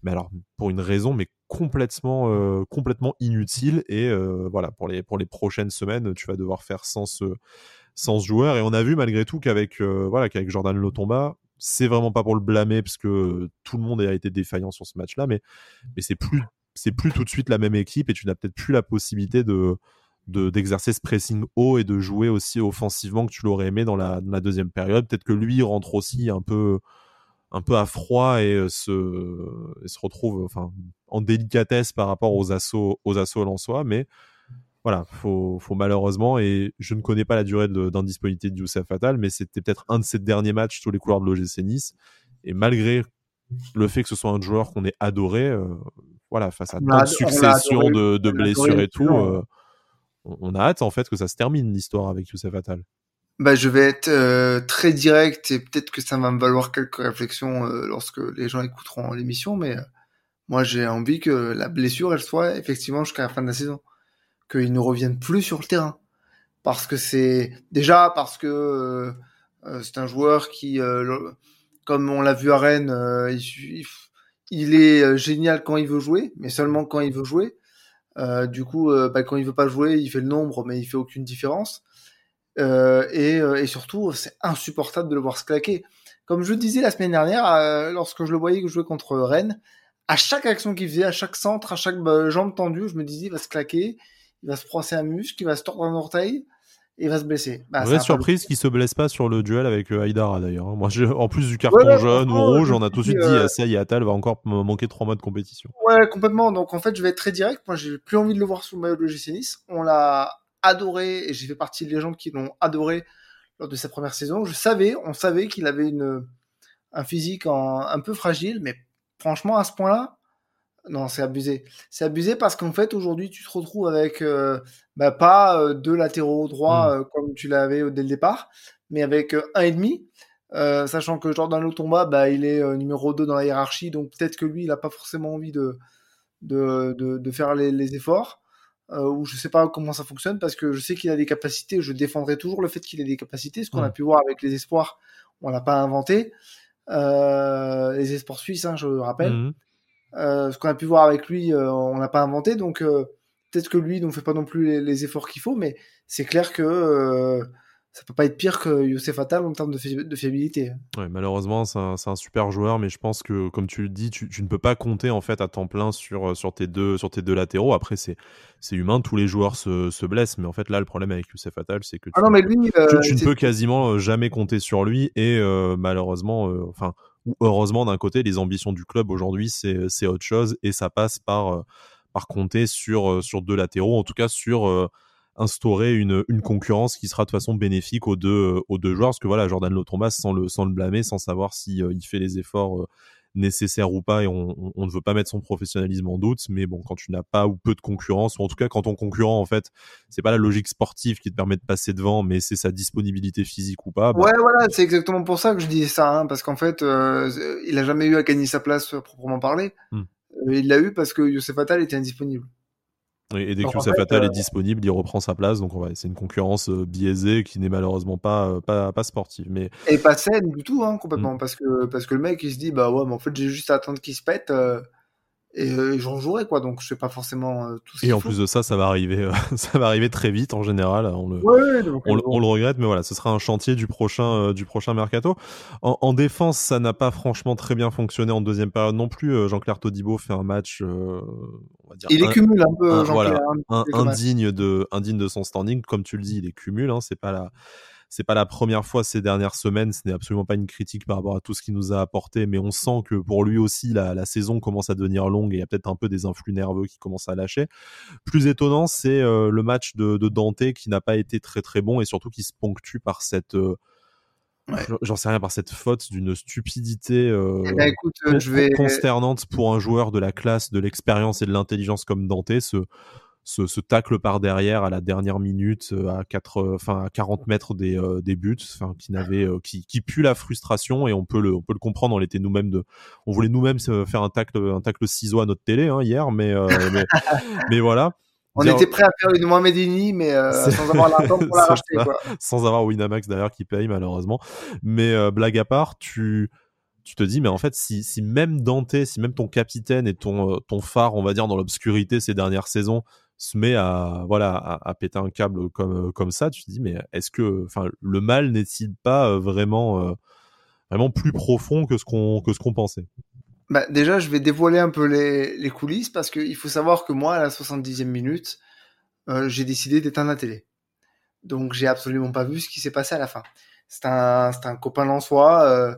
mais alors pour une raison mais complètement euh, complètement inutile. Et euh, voilà pour les prochaines semaines tu vas devoir faire sans ce joueur. Et on a vu malgré tout qu'avec euh, voilà qu'avec Jordan Lotomba c'est vraiment pas pour le blâmer parce que tout le monde a été défaillant sur ce match là mais c'est plus tout de suite la même équipe et tu n'as peut-être plus la possibilité de d'exercer ce pressing haut et de jouer aussi offensivement que tu l'aurais aimé dans la deuxième période. Peut-être que lui rentre aussi un peu un peu à froid et euh, se, se retrouve enfin, en délicatesse par rapport aux assauts, aux assauts lensois. Mais voilà, faut, faut malheureusement, et je ne connais pas la durée d'indisponibilité de Youssef Fatal, mais c'était peut-être un de ses derniers matchs sous les couleurs de l'OGC Nice. Et malgré le fait que ce soit un joueur qu'on ait adoré, euh, voilà, face à tant de succession de, de blessures et tout, euh, on a hâte en fait que ça se termine l'histoire avec Youssef Fatal. Bah, je vais être euh, très direct et peut-être que ça va me valoir quelques réflexions euh, lorsque les gens écouteront l'émission, mais euh, moi j'ai envie que la blessure elle soit effectivement jusqu'à la fin de la saison, qu'il ne revienne plus sur le terrain, parce que c'est déjà parce que c'est un joueur qui, comme on l'a vu à Rennes, il, il, est génial quand il veut jouer, mais seulement quand il veut jouer. du coup, bah, quand il veut pas jouer, il fait le nombre, mais il fait aucune différence. Euh, et, euh, et, surtout, c'est insupportable de le voir se claquer. Comme je disais la semaine dernière, euh, lorsque je le voyais jouer contre Rennes, à chaque action qu'il faisait, à chaque centre, à chaque bah, jambe tendue, je me disais, il va se claquer, il va se brosser un muscle, il va se tordre un orteil, et il va se blesser. Bah, Vraie surprise qu'il se blesse pas sur le duel avec Haïdara d'ailleurs. Moi, en plus du carton jaune ou rouge, on a tout de suite dit, euh... ça y est, Atal va encore manquer trois mois de compétition. Ouais, complètement. Donc en fait, je vais être très direct. Moi, j'ai plus envie de le voir sous le maillot de GC Nice. On l'a adoré, et j'ai fait partie des gens qui l'ont adoré lors de sa première saison. Je savais, on savait qu'il avait une, un physique un peu fragile, mais franchement, à ce point-là, non, c'est abusé. C'est abusé parce qu'en fait, aujourd'hui, tu te retrouves avec euh, bah, pas euh, deux latéraux droits mm. euh, comme tu l'avais dès le départ, mais avec un et demi. sachant que Jordan Lotomba, bah, il est numéro 2 dans la hiérarchie, donc peut-être que lui, il n'a pas forcément envie de, de, de, faire les, les efforts euh, ou je sais pas comment ça fonctionne parce que je sais qu'il a des capacités. Je défendrai toujours le fait qu'il ait des capacités. Ce qu'on a pu voir avec les espoirs, on l'a pas inventé. Euh, les espoirs suisses, hein, je rappelle. Mhm. Euh, ce qu'on a pu voir avec lui, euh, on l'a pas inventé. Donc euh, peut-être que lui ne fait pas non plus les, les efforts qu'il faut, mais c'est clair que ça peut pas être pire que Youssef Attal en termes de, fiabilité. Ouais, malheureusement, c'est un, un, super joueur, mais je pense que, comme tu le dis, tu, tu, ne peux pas compter en fait à temps plein sur, sur, tes, deux, sur tes deux latéraux. Après, c'est humain, tous les joueurs se, se, blessent, mais en fait, là, le problème avec Youssef Attal, c'est que tu, ah non, mais lui, euh, tu, ne peux quasiment euh, jamais compter sur lui, et euh, malheureusement, euh, enfin, heureusement d'un côté, les ambitions du club aujourd'hui, c'est autre chose, et ça passe par, par compter sur, sur deux latéraux, en tout cas sur instaurer une, une concurrence qui sera de façon bénéfique aux deux, aux deux joueurs. Parce que voilà, Jordan Lotombas, sans le, sans le blâmer, sans savoir si euh, il fait les efforts euh, nécessaires ou pas, et on, on, ne veut pas mettre son professionnalisme en doute, mais bon, quand tu n'as pas ou peu de concurrence, ou en tout cas quand ton concurrent, en fait, c'est pas la logique sportive qui te permet de passer devant, mais c'est sa disponibilité physique ou pas. Bah ouais, voilà, c'est exactement pour ça que je dis ça, hein, parce qu'en fait, euh, il a jamais eu à gagner sa place proprement parler. Hmm. il l'a eu parce que Youssef Attal était indisponible. Et, dès que Youssef Fatal est euh, disponible, il reprend sa place. Donc c'est une concurrence euh, biaisée qui n'est malheureusement pas, euh, pas, pas sportive. Mais... Et pas saine du tout, hein, complètement. Mm. Parce, que, parce que le mec, il se dit, bah ouais, mais en fait, j'ai juste à attendre qu'il se pète. Et euh, j'en jouerai quoi. Donc je fais pas forcément euh, tout ce et en plus de ça ça va arriver euh, <laughs> ça va arriver très vite en général. On le ouais, on, on, le regrette mais voilà ce sera un chantier du prochain du prochain mercato. En, en défense ça n'a pas franchement très bien fonctionné en deuxième période non plus. Jean-Claire Todibo fait un match on va dire il est cumule un peu voilà, indigne de indigne de son standing. Comme tu le dis il est cumule hein, c'est pas la c'est pas la première fois ces dernières semaines. Ce n'est absolument pas une critique par rapport à tout ce qu'il nous a apporté, mais on sent que pour lui aussi, la, saison commence à devenir longue et il y a peut-être un peu des influx nerveux qui commencent à lâcher. Plus étonnant, c'est euh, le match de, Dante qui n'a pas été très très bon et surtout qui se ponctue par cette euh, J'en sais rien par cette faute d'une stupidité euh, eh ben, je vais... consternante pour un joueur de la classe, de l'expérience et de l'intelligence comme Dante. Ce, ce, ce, tacle par derrière à la dernière minute euh, à 4 euh, enfin à 40 mètres des, euh, des buts enfin qui n'avait qui, qui pue la frustration et on peut le on peut le comprendre on était nous-mêmes de on voulait nous-mêmes faire un tacle un tacle ciseau à notre télé hein, hier mais, <laughs> mais, mais voilà on était prêt à faire une Mohamedini, mais sans avoir l'argent pour <laughs> la racheter. Quoi. Sans avoir Winamax d'ailleurs qui paye malheureusement. Mais blague à part, tu tu te dis mais en fait si, si même Dante, si même ton capitaine et ton ton phare, on va dire dans l'obscurité ces dernières saisons se met à voilà à, péter un câble comme comme ça, tu te dis mais est-ce que enfin le mal n'est-il pas euh, vraiment euh, vraiment plus profond que ce qu'on que ce qu'on pensait? Bah, déjà, je vais dévoiler un peu les, les coulisses parce qu'il faut savoir que moi, à la 70e minute, euh, j'ai décidé d'éteindre la télé. Donc, j'ai absolument pas vu ce qui s'est passé à la fin. C'est un, un copain lensois euh,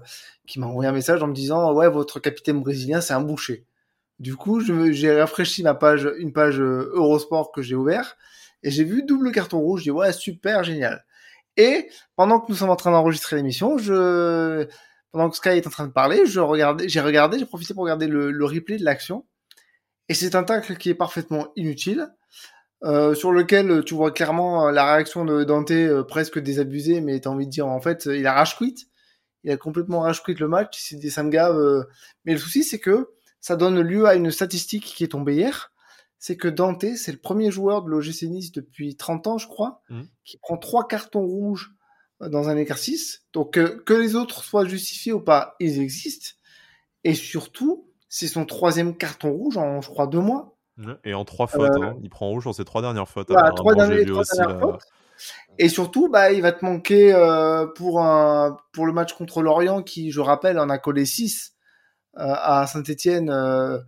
qui m'a envoyé un message en me disant Ouais, votre capitaine brésilien, c'est un boucher. Du coup, j'ai rafraîchi ma page, une page euh, Eurosport que j'ai ouvert et j'ai vu double carton rouge. J'ai dit ouais, super, génial. Et pendant que nous sommes en train d'enregistrer l'émission, je, pendant que Sky est en train de parler, je regardais, j'ai regardé, j'ai profité pour regarder le, le replay de l'action. Et c'est un tacle qui est parfaitement inutile, euh, sur lequel tu vois clairement la réaction de Dante euh, presque désabusée, mais t'as envie de dire en fait, il a rage quit. Il a complètement rage quit le match. C'est des samgaves. Euh... Mais le souci, c'est que ça donne lieu à une statistique qui est tombée hier. C'est que Dante, c'est le premier joueur de l'OGC Nice depuis 30 ans, je crois, mmh. qui prend trois cartons rouges euh, dans un exercice. Donc, euh, que les autres soient justifiés ou pas, ils existent. Et surtout, c'est son troisième carton rouge en, je crois, deux mois. Et en trois fautes. Euh, hein. Il prend rouge dans ses trois dernières fautes. trois, dernières, fautes. Et surtout, bah, il va te manquer pour, un, pour le match contre l'Orient, qui, je rappelle, en a collé 6 euh, à Saint-Etienne euh,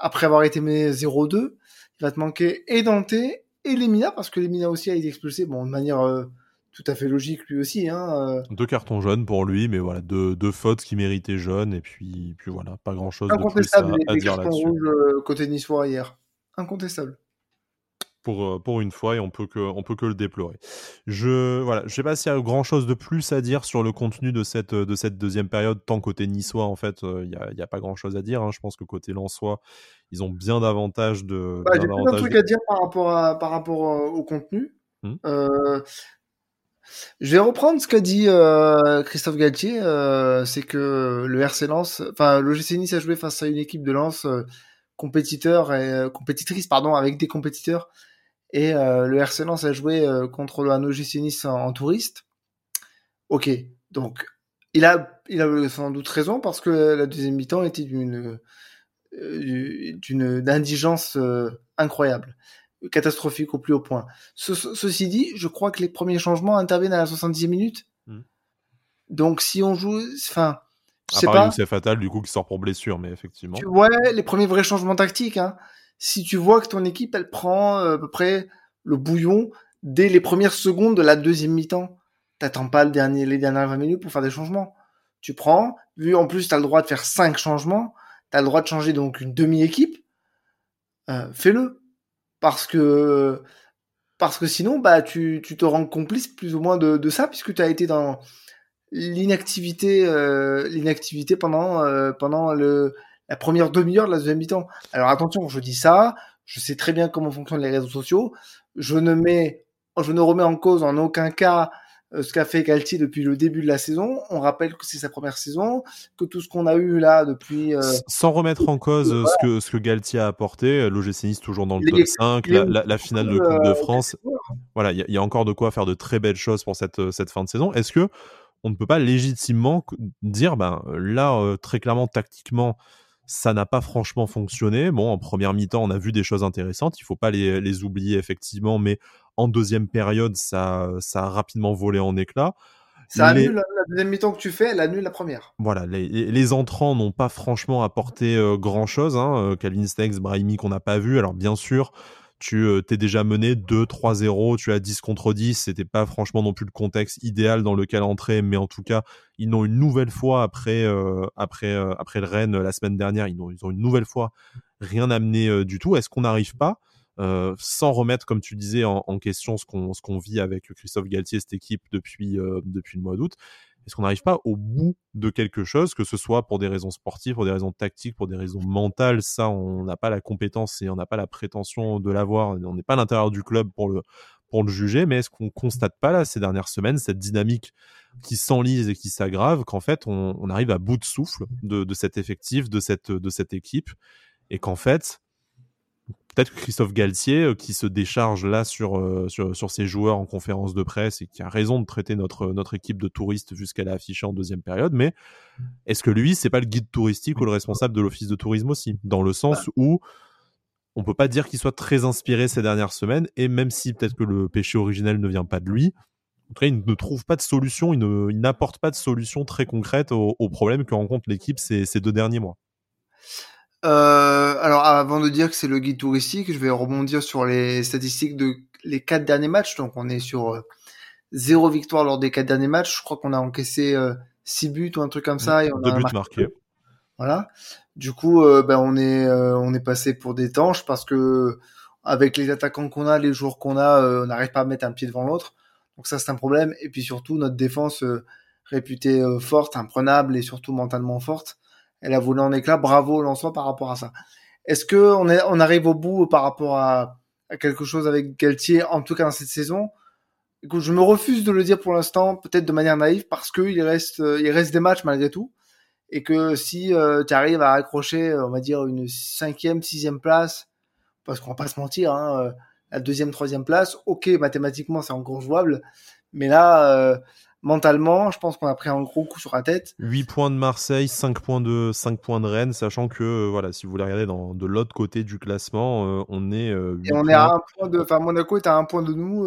après avoir été mené 0-2. Il va te manquer et Dante et Lemina, parce que Lemina aussi a été expulsé, bon, de manière euh, tout à fait logique lui aussi. Hein, Deux cartons jaunes pour lui, mais voilà, deux, deux fautes qui méritaient jaune, et puis, puis voilà, pas grand chose de plus à, à les, dire là-dessus. côté niçois hier. Incontestable pour, euh, pour une fois et on peut que, on peut que le déplorer. Je voilà, je sais pas s'il y a grand chose de plus à dire sur le contenu de cette, de cette deuxième période, tant côté niçois en fait, euh, il n'y a, y a, pas grand chose à dire. Hein. Je pense que côté lensois, ils ont bien davantage de. Bah, J'ai plein de trucs à dire par rapport, à, par rapport euh, au contenu. Mmh. je vais reprendre ce qu'a dit Christophe Galtier, c'est que le RC Lens, enfin l'OGC Nice a joué face à une équipe de Lens compétiteur et compétitrice pardon avec des compétiteurs et euh, le RC Lens a joué euh, contre le Nice en, touriste. Ok, donc il a, il a sans doute raison parce que la deuxième mi-temps était d'une euh, d'une d'indigence incroyable, catastrophique au plus haut point. ceci dit, je crois que les premiers changements interviennent à la 70e minute. Hmm. Donc si on joue, enfin, je sais pas. C'est fatal du coup qui sort pour blessure, mais effectivement. Tu vois les premiers vrais changements tactiques. Hein si tu vois que ton équipe, elle prend euh, à peu près le bouillon dès les premières secondes de la deuxième mi-temps, t'attends pas les dernières 20 minutes pour faire des changements. Tu prends, vu en plus tu as le droit de faire cinq changements, tu as le droit de changer donc une demi-équipe, euh, fais-le. Parce que parce que sinon bah tu, tu te rends complice plus ou moins de, ça puisque tu as été dans l'inactivité euh, l'inactivité pendant pendant le la première demi-heure de la deuxième mi-temps. Alors attention, je dis ça, je sais très bien comment fonctionnent les réseaux sociaux. Je ne mets, je ne remets en cause en aucun cas euh, ce qu'a fait Galtier depuis le début de la saison. On rappelle que c'est sa première saison, que tout ce qu'on a eu là depuis. Euh, Sans remettre en cause ce que ce que Galtier a apporté, l'OGC Nice toujours dans le top 5, la, la, finale de Coupe de France. Voilà, il y, y, a encore de quoi faire de très belles choses pour cette cette fin de saison. Est-ce que on ne peut pas légitimement dire, ben là, euh, très clairement, tactiquement, Ça n'a pas franchement fonctionné. Bon, en première mi-temps, on a vu des choses intéressantes. Il faut pas les, les oublier effectivement, mais en deuxième période, ça, ça a rapidement volé en éclats. Ça annule la, deuxième mi-temps que tu fais, elle annule la première. Voilà, les, les entrants n'ont pas franchement apporté euh, grand-chose. Hein. Euh, Calvin Stex, Brahimi qu'on n'a pas vu. Alors bien sûr, tu euh, t'es déjà mené 2-3-0, tu as 10 contre 10, c'était pas franchement non plus le contexte idéal dans lequel entrer, mais en tout cas, ils n'ont une nouvelle fois après euh, après euh, après le Rennes la semaine dernière, ils ont ils une nouvelle fois rien amené du tout. Est-ce qu'on n'arrive pas sans remettre, comme tu disais, en, question ce qu'on vit avec Christophe Galtier, cette équipe depuis le mois d'août, est-ce qu'on n'arrive pas au bout de quelque chose, que ce soit pour des raisons sportives, pour des raisons tactiques, pour des raisons mentales? Ça, on n'a pas la compétence et on n'a pas la prétention de l'avoir. On n'est pas à l'intérieur du club pour le pour le juger, mais est-ce qu'on constate pas là ces dernières semaines cette dynamique qui s'enlise et qui s'aggrave, qu'en fait on, arrive à bout de souffle de, de cet effectif, de cette de cette équipe, et qu'en fait peut-être que Christophe Galtier, euh, qui se décharge là sur, euh, sur, sur ses joueurs en conférence de presse et qui a raison de traiter notre, notre équipe de touristes vu ce qu'elle a affiché en deuxième période, mais est-ce que lui, c'est pas le guide touristique ou le responsable de l'office de tourisme aussi? Dans le sens bah. où on peut pas dire qu'il soit très inspiré ces dernières semaines, et même si peut-être que le péché originel ne vient pas de lui, en tout cas, il ne trouve pas de solution, il n'apporte pas de solution très concrète aux, problèmes que rencontre l'équipe ces, ces deux derniers mois. Euh, alors avant de dire que c'est le guide touristique, je vais rebondir sur les statistiques de les quatre derniers matchs. Donc on est sur euh, zéro victoire lors des quatre derniers matchs. Je crois qu'on a encaissé euh, six buts ou un truc comme ça. Et on Deux buts marqués. Voilà. Du coup, euh, ben on est on est passé pour des tanches parce que avec les attaquants qu'on a, les joueurs qu'on a, on n'arrive pas à mettre un pied devant l'autre. Donc ça c'est un problème. Et puis surtout notre défense réputée forte, imprenable et surtout mentalement forte elle a volé en éclat. Bravo Lançois par rapport à ça. Est-ce que on, arrive au bout par rapport à, quelque chose avec Galtier, en tout cas dans cette saison? Je me refuse de le dire pour l'instant, peut-être de manière naïve, parce que il reste, il reste des matchs malgré tout, et que si euh, tu arrives à accrocher, on va dire une cinquième, sixième place, parce qu'on va pas se mentir, hein, euh, la deuxième, troisième place, ok, mathématiquement c'est encore jouable, mais là, euh, mentalement, je pense qu'on a pris un gros coup sur la tête. 8 points de Marseille, 5 points de 5 points de Rennes, sachant que euh, voilà, si vous voulez regarder dans, de l'autre côté du classement, euh, on est euh, Et on est à un point de enfin Monaco est à un point de nous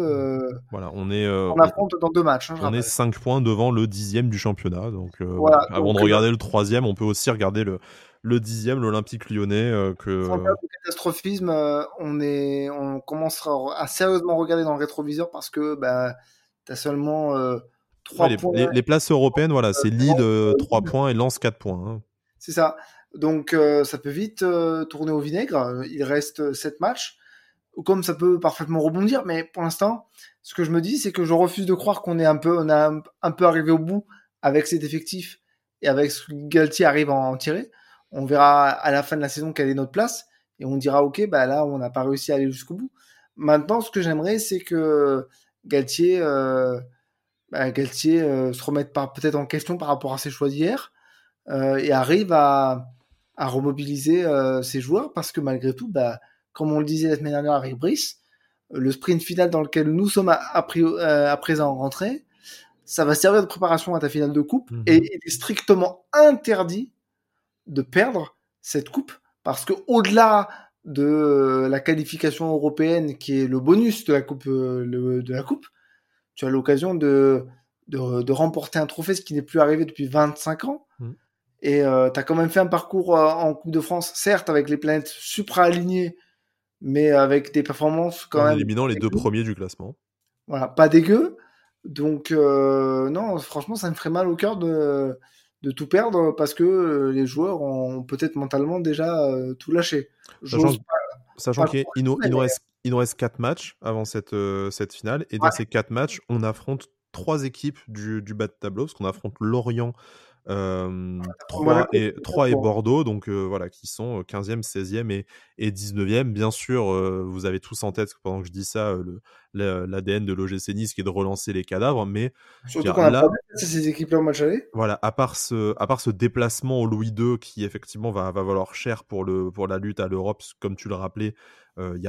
Voilà, on est on affronte dans deux matchs, hein, On est 5 points devant le dixième du championnat. Donc voilà, avant de regarder le troisième, on peut aussi regarder le le dixième, l'Olympique lyonnais. que... Sans catastrophisme, on, est, on commence à sérieusement regarder dans le rétroviseur parce que bah, tu as seulement les, places européennes, voilà, c'est Lille 3 euh, points et Lens 4 points. Hein. C'est ça. Donc euh, ça peut vite euh, tourner au vinaigre. Il reste 7 matchs. Comme ça peut parfaitement rebondir, mais pour l'instant, ce que je me dis, c'est que je refuse de croire qu'on est un peu, on a un, peu arrivé au bout avec cet effectif et avec ce que Galtier arrive à en tirer. On verra à la fin de la saison quelle est notre place et on dira ok, bah là on n'a pas réussi à aller jusqu'au bout. Maintenant, ce que j'aimerais, c'est que Galtier bah, Galtier euh, se remette peut-être en question par rapport à ses choix d'hier euh, et arrive à, à remobiliser euh, ses joueurs parce que malgré tout, bah, comme on le disait la semaine dernière avec Brice, le sprint final dans lequel nous sommes à, à, présent rentrés, ça va servir de préparation à ta finale de coupe mhm. et il est strictement interdit de perdre cette coupe parce que au-delà de la qualification européenne qui est le bonus de la coupe de la coupe tu as l'occasion de, de, remporter un trophée, ce qui n'est plus arrivé depuis 25 ans. Mm. Et euh, tu as quand même fait un parcours euh, en Coupe de France, certes avec les planètes supra-alignées, mais avec des performances quand en même. éliminant les deux premiers du classement. Voilà, pas dégueu. Donc, euh, non, franchement, ça me ferait mal au cœur de, de tout perdre parce que les joueurs ont peut-être mentalement déjà tout lâché. Sachant, qu'il nous, il nous reste il nous reste 4 matchs avant cette, euh, cette finale. Et dans ces 4 matchs, on affronte trois équipes du, du bas de tableau, parce qu'on affronte Lorient, euh, 3, et, 3 et Bordeaux, donc euh, voilà, qui sont 15e, 16e et, et 19e. Bien sûr, euh, vous avez tous en tête, pendant que je dis ça, l'ADN de l'OGC Nice qui est de relancer les cadavres, mais surtout qu'on a ces équipes-là au match aller. Voilà, à part ce, à part ce déplacement au Louis II qui effectivement va, va valoir cher pour, le, pour la lutte à l'Europe, comme tu le rappelais, il n'y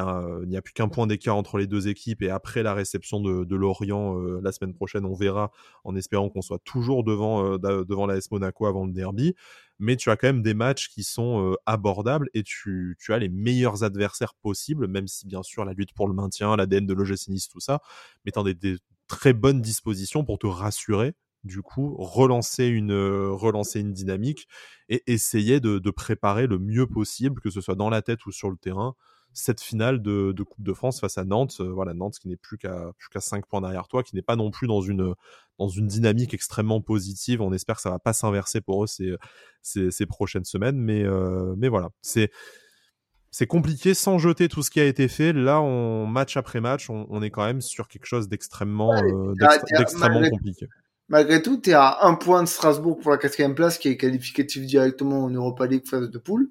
a, plus qu'un point d'écart entre les deux équipes et après la réception de, Lorient euh, la semaine prochaine, on verra en espérant qu'on soit toujours devant, euh, devant l'AS Monaco avant le derby. mais tu as quand même des matchs qui sont abordables et tu, as les meilleurs adversaires possibles, même si bien sûr la lutte pour le maintien, l'ADN de l'OGC Nice, tout ça, tu des, des très bonnes dispositions pour te rassurer du coup relancer une relancer une dynamique et essayer de, préparer le mieux possible que ce soit dans la tête ou sur le terrain cette finale de, Coupe de France face à Nantes. Euh, voilà, Nantes qui n'est plus qu'à plus qu'à 5 points derrière toi, qui n'est pas non plus dans une, dans une dynamique extrêmement positive. On espère que ça va pas s'inverser pour eux ces, ces, prochaines semaines. Mais, euh, mais voilà, c'est. C'est compliqué sans jeter tout ce qui a été fait. Là, on match après match, on, est quand même sur quelque chose d'extrêmement euh, compliqué. Malgré tout, tu es à un point de Strasbourg pour la quatrième place, qui est qualificatif directement en Europa League phase de poule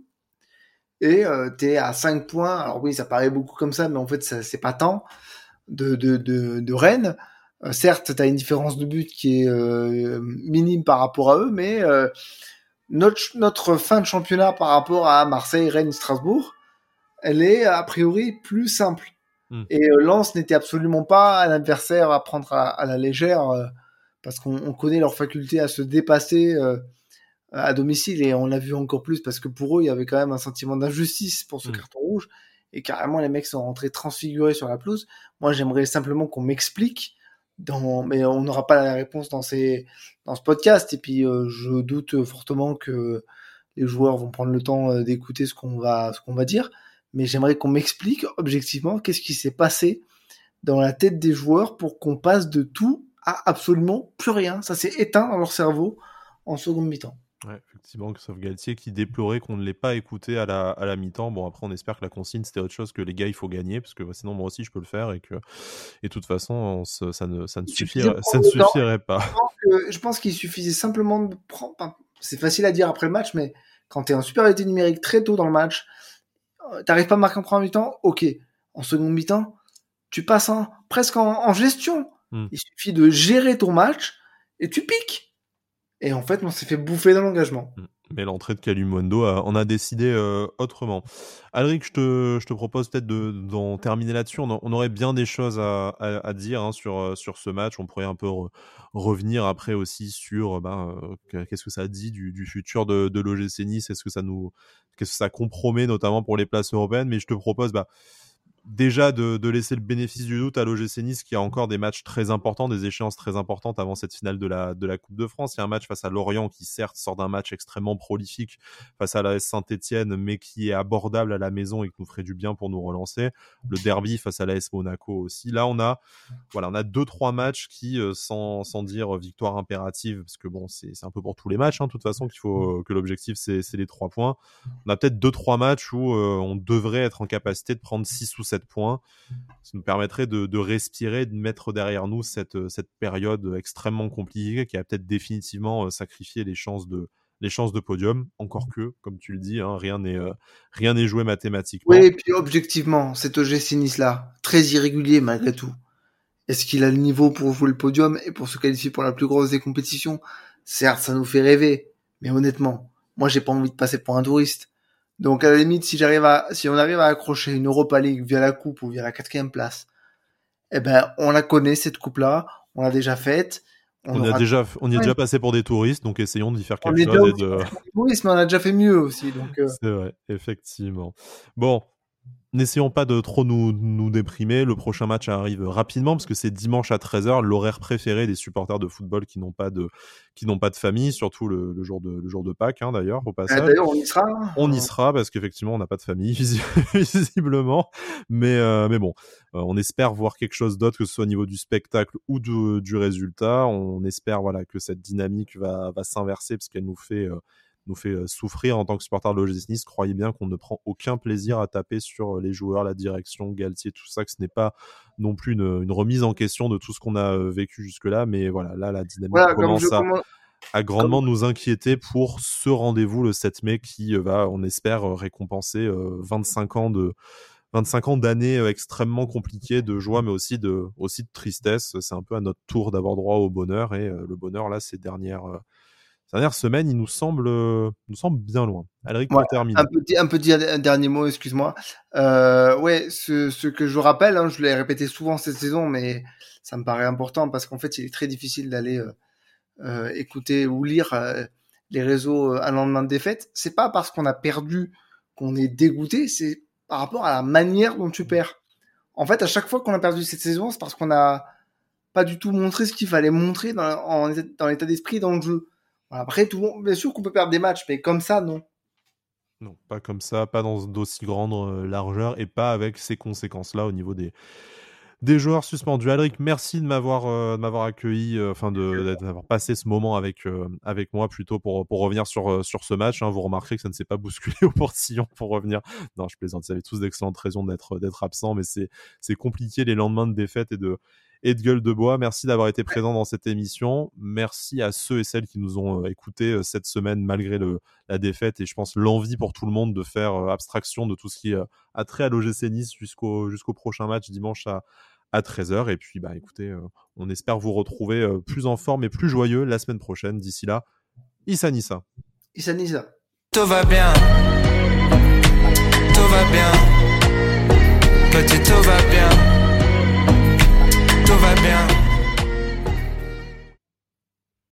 et euh, tu es à 5 points. Alors oui, ça paraît beaucoup comme ça, mais en fait, c'est pas tant de, de, de, de Rennes. Euh, certes, tu as une différence de but qui est euh, minime par rapport à eux, mais euh, notre, notre fin de championnat par rapport à Marseille, Rennes, Strasbourg, elle est a priori plus simple. Hmm. Et Lens n'était absolument pas un adversaire à prendre à, à la légère, parce qu'on connaît leur faculté à se dépasser à domicile et on l'a vu encore plus parce que pour eux il y avait quand même un sentiment d'injustice pour ce mm. carton rouge et carrément les mecs sont rentrés transfigurés sur la pelouse. Moi j'aimerais simplement qu'on m'explique dans mais on n'aura pas la réponse dans ces dans ce podcast et puis euh, je doute fortement que les joueurs vont prendre le temps euh, d'écouter ce qu'on va ce qu'on va dire mais j'aimerais qu'on m'explique objectivement qu'est-ce qui s'est passé dans la tête des joueurs pour qu'on passe de tout à absolument plus rien. Ça s'est éteint dans leur cerveau en seconde mi-temps. Ouais, effectivement, sauf Galtier qui déplorait qu'on ne l'ait pas écouté à la, à la mi-temps. Bon, après, on espère que la consigne, c'était autre chose que les gars, il faut gagner, parce que bah, sinon, moi aussi, je peux le faire, et que, et de toute façon, ça ne, ça ne, suffirait, ça ne suffirait pas. Je pense qu'il suffisait simplement de prendre. c'est facile à dire après le match, mais quand tu es en supériorité numérique très tôt dans le match, euh, t'arrives pas à marquer en première mi-temps, ok. En seconde mi-temps, tu passes en, presque en, gestion. Hmm. Il suffit de gérer ton match et tu piques. Et en fait, on s'est fait bouffer dans l'engagement. Mm. Mais l'entrée de Kalimondo on a décidé euh, autrement. Alric, je te, propose peut-être d'en terminer là-dessus. On, aurait bien des choses à, dire hein, sur, euh, sur ce match. On pourrait un peu revenir après aussi sur euh, qu'est-ce que ça dit du, futur de, de l'OGC Nice? Qu'est-ce que ça compromet notamment pour les places européennes? Mais je te propose, bah, déjà de, laisser le bénéfice du doute à l'OGC Nice qui a encore des matchs très importants, des échéances très importantes avant cette finale de la, la Coupe de France. Il y a un match face à Lorient qui certes sort d'un match extrêmement prolifique face à la Saint-Etienne mais qui est abordable à la maison et qui nous ferait du bien pour nous relancer. Le derby face à l'AS Monaco aussi. Là on a voilà on a deux trois matchs qui euh, sans, sans dire victoire impérative parce que bon c'est un peu pour tous les matchs hein, de toute façon faut que l'objectif c'est les trois points. On a peut-être deux trois matchs où euh, on devrait être en capacité de prendre 6 ou 7 points. Ça nous permettrait de, respirer, de mettre derrière nous cette, cette période extrêmement compliquée qui a peut-être définitivement euh, sacrifié les chances de, les chances de podium. Encore que, comme tu le dis, hein, rien n'est euh, rien n'est joué mathématiquement. Oui, et puis objectivement, cet OGC Nice là, très irrégulier malgré tout. Est-ce qu'il a le niveau pour jouer le podium et pour se qualifier pour la plus grosse des compétitions? Certes, ça nous fait rêver, mais honnêtement, moi j'ai pas envie de passer pour un touriste. Donc à la limite, si j'arrive à, si on arrive à accrocher une Europa League via la coupe ou via la quatrième place, eh ben on la connaît cette coupe-là, on l'a déjà faite. On, a déjà, on y est déjà passé pour des touristes, donc essayons d'y faire quelque chose. De... Touristes, mais on a déjà fait mieux aussi. Donc euh. C'est vrai, effectivement. Bon, N'essayons pas de trop nous, nous déprimer. Le prochain match arrive rapidement parce que c'est dimanche à 13h, l'horaire préféré des supporters de football qui n'ont pas de, qui n'ont pas de famille, surtout le, le, jour de, le jour de Pâques, hein, d'ailleurs, au passage. d'ailleurs, on y sera. Hein. On y sera parce qu'effectivement, on n'a pas de famille, <laughs> visiblement. Mais, euh, mais bon, euh, on espère voir quelque chose d'autre, que ce soit au niveau du spectacle ou du, du résultat. On espère, voilà, que cette dynamique va, va s'inverser parce qu'elle nous fait, euh, nous fait euh, souffrir en tant que supporter de l'OGC Nice. Croyez bien qu'on ne prend aucun plaisir à taper sur euh, les joueurs, la direction, Galtier, tout ça, que ce n'est pas non plus une, remise en question de tout ce qu'on a euh, vécu jusque-là. Mais voilà, là, la dynamique commence à, grandement nous inquiéter pour ce rendez-vous le 7 mai qui va, on espère, récompenser 25 ans de 25 ans d'années extrêmement compliquées de joie mais aussi de aussi de tristesse c'est un peu à notre tour d'avoir droit au bonheur et le bonheur là ces dernières dernière semaine, il nous semble, nous semble bien loin. Alric, ouais, Un petit, un petit dernier mot, excuse-moi. Euh, ouais, ce, ce, que je rappelle, hein, je l'ai répété souvent cette saison, mais ça me paraît important parce qu'en fait, il est très difficile d'aller euh, euh écouter ou lire euh, les réseaux un lendemain de défaite, c'est pas parce qu'on a perdu qu'on est dégoûté, c'est par rapport à la manière dont tu perds. En fait, à chaque fois qu'on a perdu cette saison, c'est parce qu'on a pas du tout montré ce qu'il fallait montrer dans, dans l'état d'esprit dans le jeu. Après, tout bien sûr qu'on peut perdre des matchs, mais comme ça, non. Non, pas comme ça, pas dans d'aussi grande euh, largeur et pas avec ces conséquences-là au niveau des, joueurs suspendus. Alric, merci de m'avoir euh, accueilli, euh, enfin de d'avoir passé ce moment avec moi plutôt pour revenir sur ce match. Hein. Vous remarquerez que ça ne s'est pas bousculé <laughs> au portillon pour revenir. Non, je plaisante. Vous avez tous d'excellentes raisons d'être d'être absent, mais c'est c'est compliqué les lendemains de défaite et de et de gueule de bois. Merci d'avoir été présent dans cette émission. Merci à ceux et celles qui nous ont euh, écoutés euh, cette semaine malgré le, la défaite et je pense l'envie pour tout le monde de faire euh, abstraction de tout ce qui a trait à l'OGC Nice jusqu'au jusqu'au prochain match dimanche à, à 13h. Et puis, bah, écoutez, on espère vous retrouver plus en forme et plus joyeux la semaine prochaine. D'ici là, Issa Nissa. Issa Nissa. Tout va bien. Tout va bien. Petit tout va bien tout va bien.